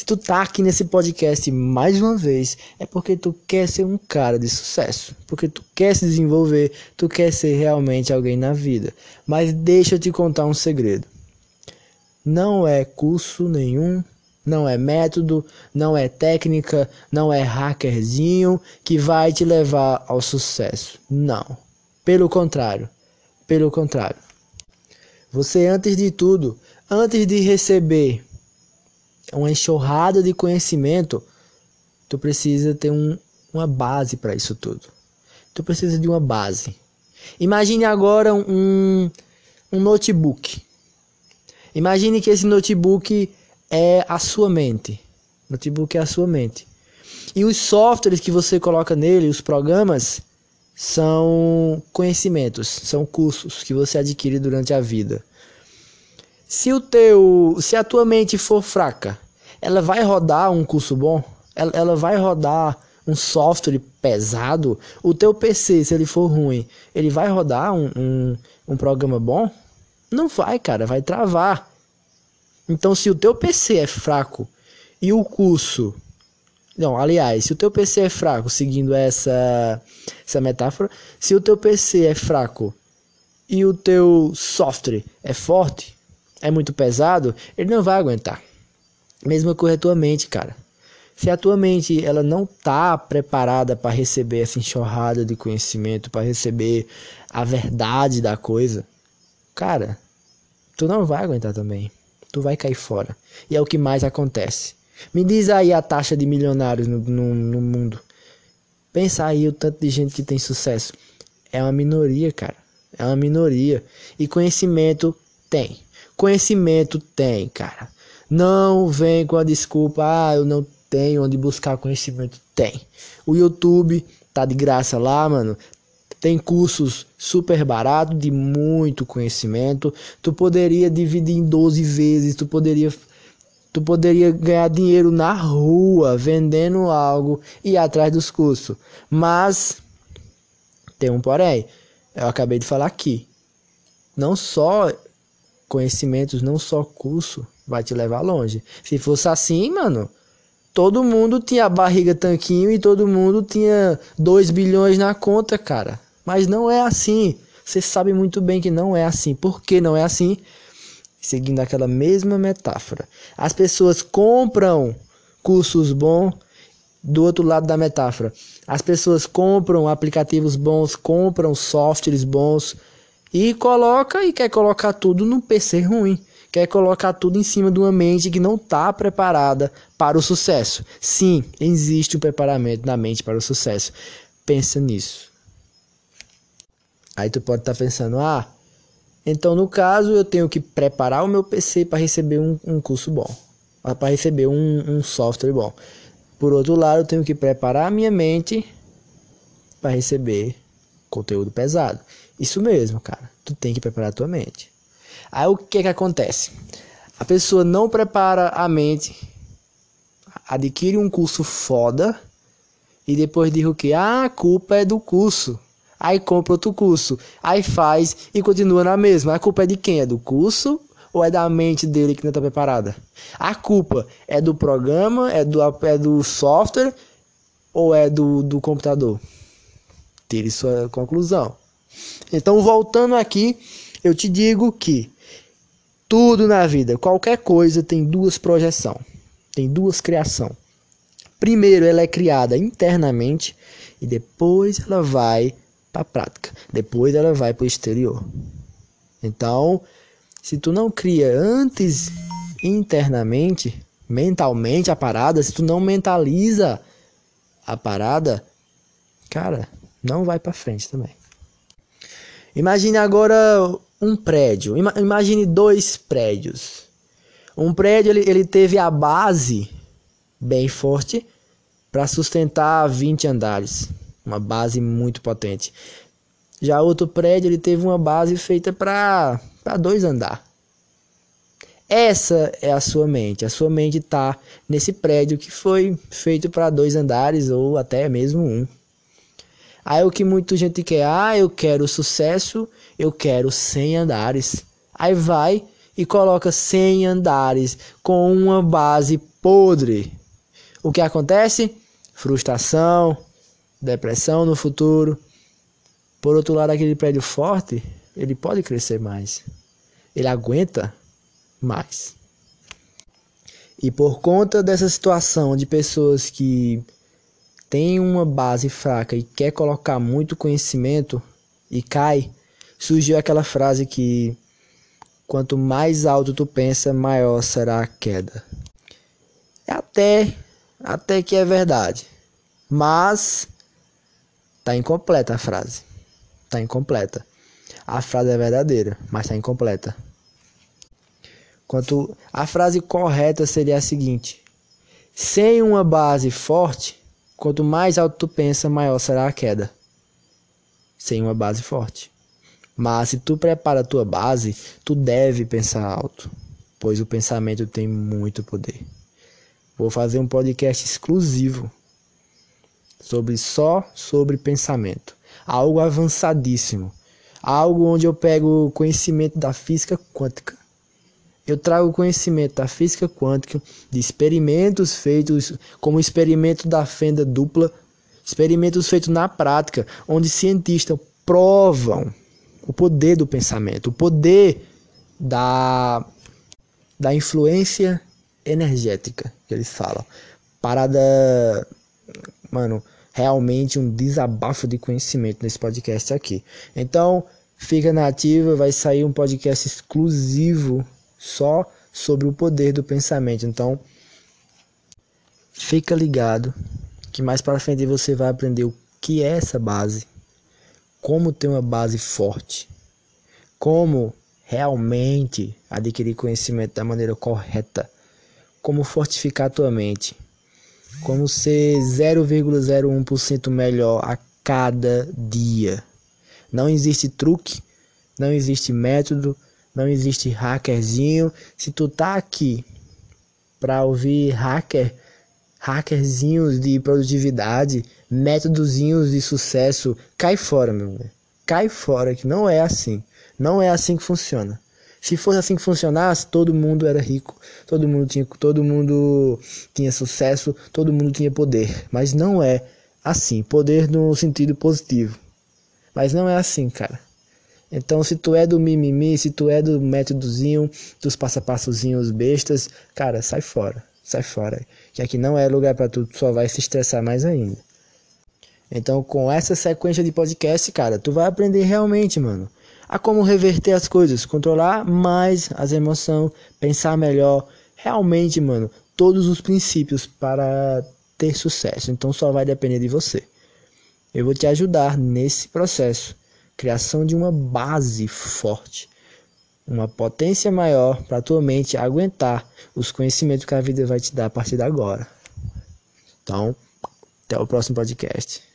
Se tu tá aqui nesse podcast mais uma vez, é porque tu quer ser um cara de sucesso, porque tu quer se desenvolver, tu quer ser realmente alguém na vida. Mas deixa eu te contar um segredo. Não é curso nenhum, não é método, não é técnica, não é hackerzinho que vai te levar ao sucesso. Não. Pelo contrário. Pelo contrário. Você antes de tudo, antes de receber uma enxurrada de conhecimento, tu precisa ter um, uma base para isso tudo. Tu precisa de uma base. Imagine agora um, um notebook. Imagine que esse notebook é a sua mente. Notebook é a sua mente. E os softwares que você coloca nele, os programas, são conhecimentos, são cursos que você adquire durante a vida. Se o teu, se a tua mente for fraca, ela vai rodar um curso bom? Ela, ela vai rodar um software pesado? O teu PC, se ele for ruim, ele vai rodar um, um, um programa bom? Não vai, cara, vai travar. Então, se o teu PC é fraco e o curso não, aliás, se o teu PC é fraco, seguindo essa essa metáfora, se o teu PC é fraco e o teu software é forte, é muito pesado, ele não vai aguentar. Mesma coisa a tua mente, cara. Se a tua mente ela não tá preparada para receber essa enxurrada de conhecimento, para receber a verdade da coisa, cara, tu não vai aguentar também. Tu vai cair fora. E é o que mais acontece. Me diz aí a taxa de milionários no, no, no mundo. Pensa aí o tanto de gente que tem sucesso. É uma minoria, cara. É uma minoria. E conhecimento tem. Conhecimento tem, cara. Não vem com a desculpa, ah, eu não tenho onde buscar conhecimento. Tem. O YouTube tá de graça lá, mano. Tem cursos super barato de muito conhecimento. Tu poderia dividir em 12 vezes, tu poderia tu poderia ganhar dinheiro na rua vendendo algo e ir atrás dos cursos. Mas tem um porém. Eu acabei de falar aqui. Não só conhecimentos, não só curso vai te levar longe. Se fosse assim, mano, todo mundo tinha barriga tanquinho e todo mundo tinha 2 bilhões na conta, cara. Mas não é assim. Você sabe muito bem que não é assim. Por que não é assim? Seguindo aquela mesma metáfora. As pessoas compram cursos bons do outro lado da metáfora. As pessoas compram aplicativos bons, compram softwares bons e coloca e quer colocar tudo no PC ruim. Quer colocar tudo em cima de uma mente que não está preparada para o sucesso. Sim, existe um preparamento na mente para o sucesso. Pensa nisso. Aí tu pode estar tá pensando, ah, então no caso eu tenho que preparar o meu PC para receber um, um curso bom, para receber um, um software bom. Por outro lado, eu tenho que preparar a minha mente para receber conteúdo pesado. Isso mesmo, cara. Tu tem que preparar a tua mente. Aí o que que acontece? A pessoa não prepara a mente, adquire um curso foda e depois diz o que? Ah, a culpa é do curso. Aí compra outro curso, aí faz e continua na mesma. A culpa é de quem? É do curso ou é da mente dele que não está preparada? A culpa é do programa, é do, é do software ou é do, do computador? Tire sua conclusão. Então, voltando aqui, eu te digo que tudo na vida, qualquer coisa tem duas projeção, tem duas criação. Primeiro, ela é criada internamente e depois ela vai para a prática. Depois ela vai para o exterior. Então, se tu não cria antes internamente, mentalmente a parada, se tu não mentaliza a parada, cara, não vai para frente também. Imagine agora um prédio. Imagine dois prédios. Um prédio ele, ele teve a base bem forte para sustentar 20 andares, uma base muito potente. Já outro prédio ele teve uma base feita para dois andar. Essa é a sua mente. A sua mente está nesse prédio que foi feito para dois andares ou até mesmo um. Aí o que muita gente quer, ah, eu quero sucesso, eu quero 100 andares. Aí vai e coloca 100 andares com uma base podre. O que acontece? Frustração, depressão no futuro. Por outro lado, aquele prédio forte, ele pode crescer mais. Ele aguenta mais. E por conta dessa situação de pessoas que têm uma base fraca e quer colocar muito conhecimento e cai, surgiu aquela frase que quanto mais alto tu pensa, maior será a queda. Até até que é verdade. Mas tá incompleta a frase. Tá incompleta. A frase é verdadeira, mas tá incompleta. Quanto a frase correta seria a seguinte: sem uma base forte, quanto mais alto tu pensa, maior será a queda. Sem uma base forte. Mas se tu prepara a tua base, tu deve pensar alto, pois o pensamento tem muito poder. Vou fazer um podcast exclusivo sobre só sobre pensamento, algo avançadíssimo, algo onde eu pego conhecimento da física quântica eu trago conhecimento da física quântica, de experimentos feitos como o experimento da fenda dupla, experimentos feitos na prática, onde cientistas provam o poder do pensamento, o poder da, da influência energética que eles falam. Parada, mano, realmente um desabafo de conhecimento nesse podcast aqui. Então, fica na ativa, vai sair um podcast exclusivo só sobre o poder do pensamento. Então, fica ligado que mais para frente você vai aprender o que é essa base, como ter uma base forte, como realmente adquirir conhecimento da maneira correta, como fortificar a tua mente, como ser 0,01% melhor a cada dia. Não existe truque, não existe método, não existe hackerzinho. Se tu tá aqui para ouvir hacker, hackerzinhos de produtividade, métodozinhos de sucesso, cai fora, meu. Véio. Cai fora que não é assim. Não é assim que funciona. Se fosse assim que funcionasse, todo mundo era rico, todo mundo tinha, todo mundo tinha sucesso, todo mundo tinha poder. Mas não é assim. Poder no sentido positivo. Mas não é assim, cara. Então, se tu é do mimimi, se tu é do métodozinho, dos passo-passozinhos bestas, cara, sai fora, sai fora. Que aqui não é lugar para tu, tu só vai se estressar mais ainda. Então, com essa sequência de podcast, cara, tu vai aprender realmente, mano, a como reverter as coisas, controlar mais as emoções, pensar melhor, realmente, mano, todos os princípios para ter sucesso. Então, só vai depender de você. Eu vou te ajudar nesse processo criação de uma base forte, uma potência maior para a tua mente aguentar os conhecimentos que a vida vai te dar a partir de agora. Então, até o próximo podcast.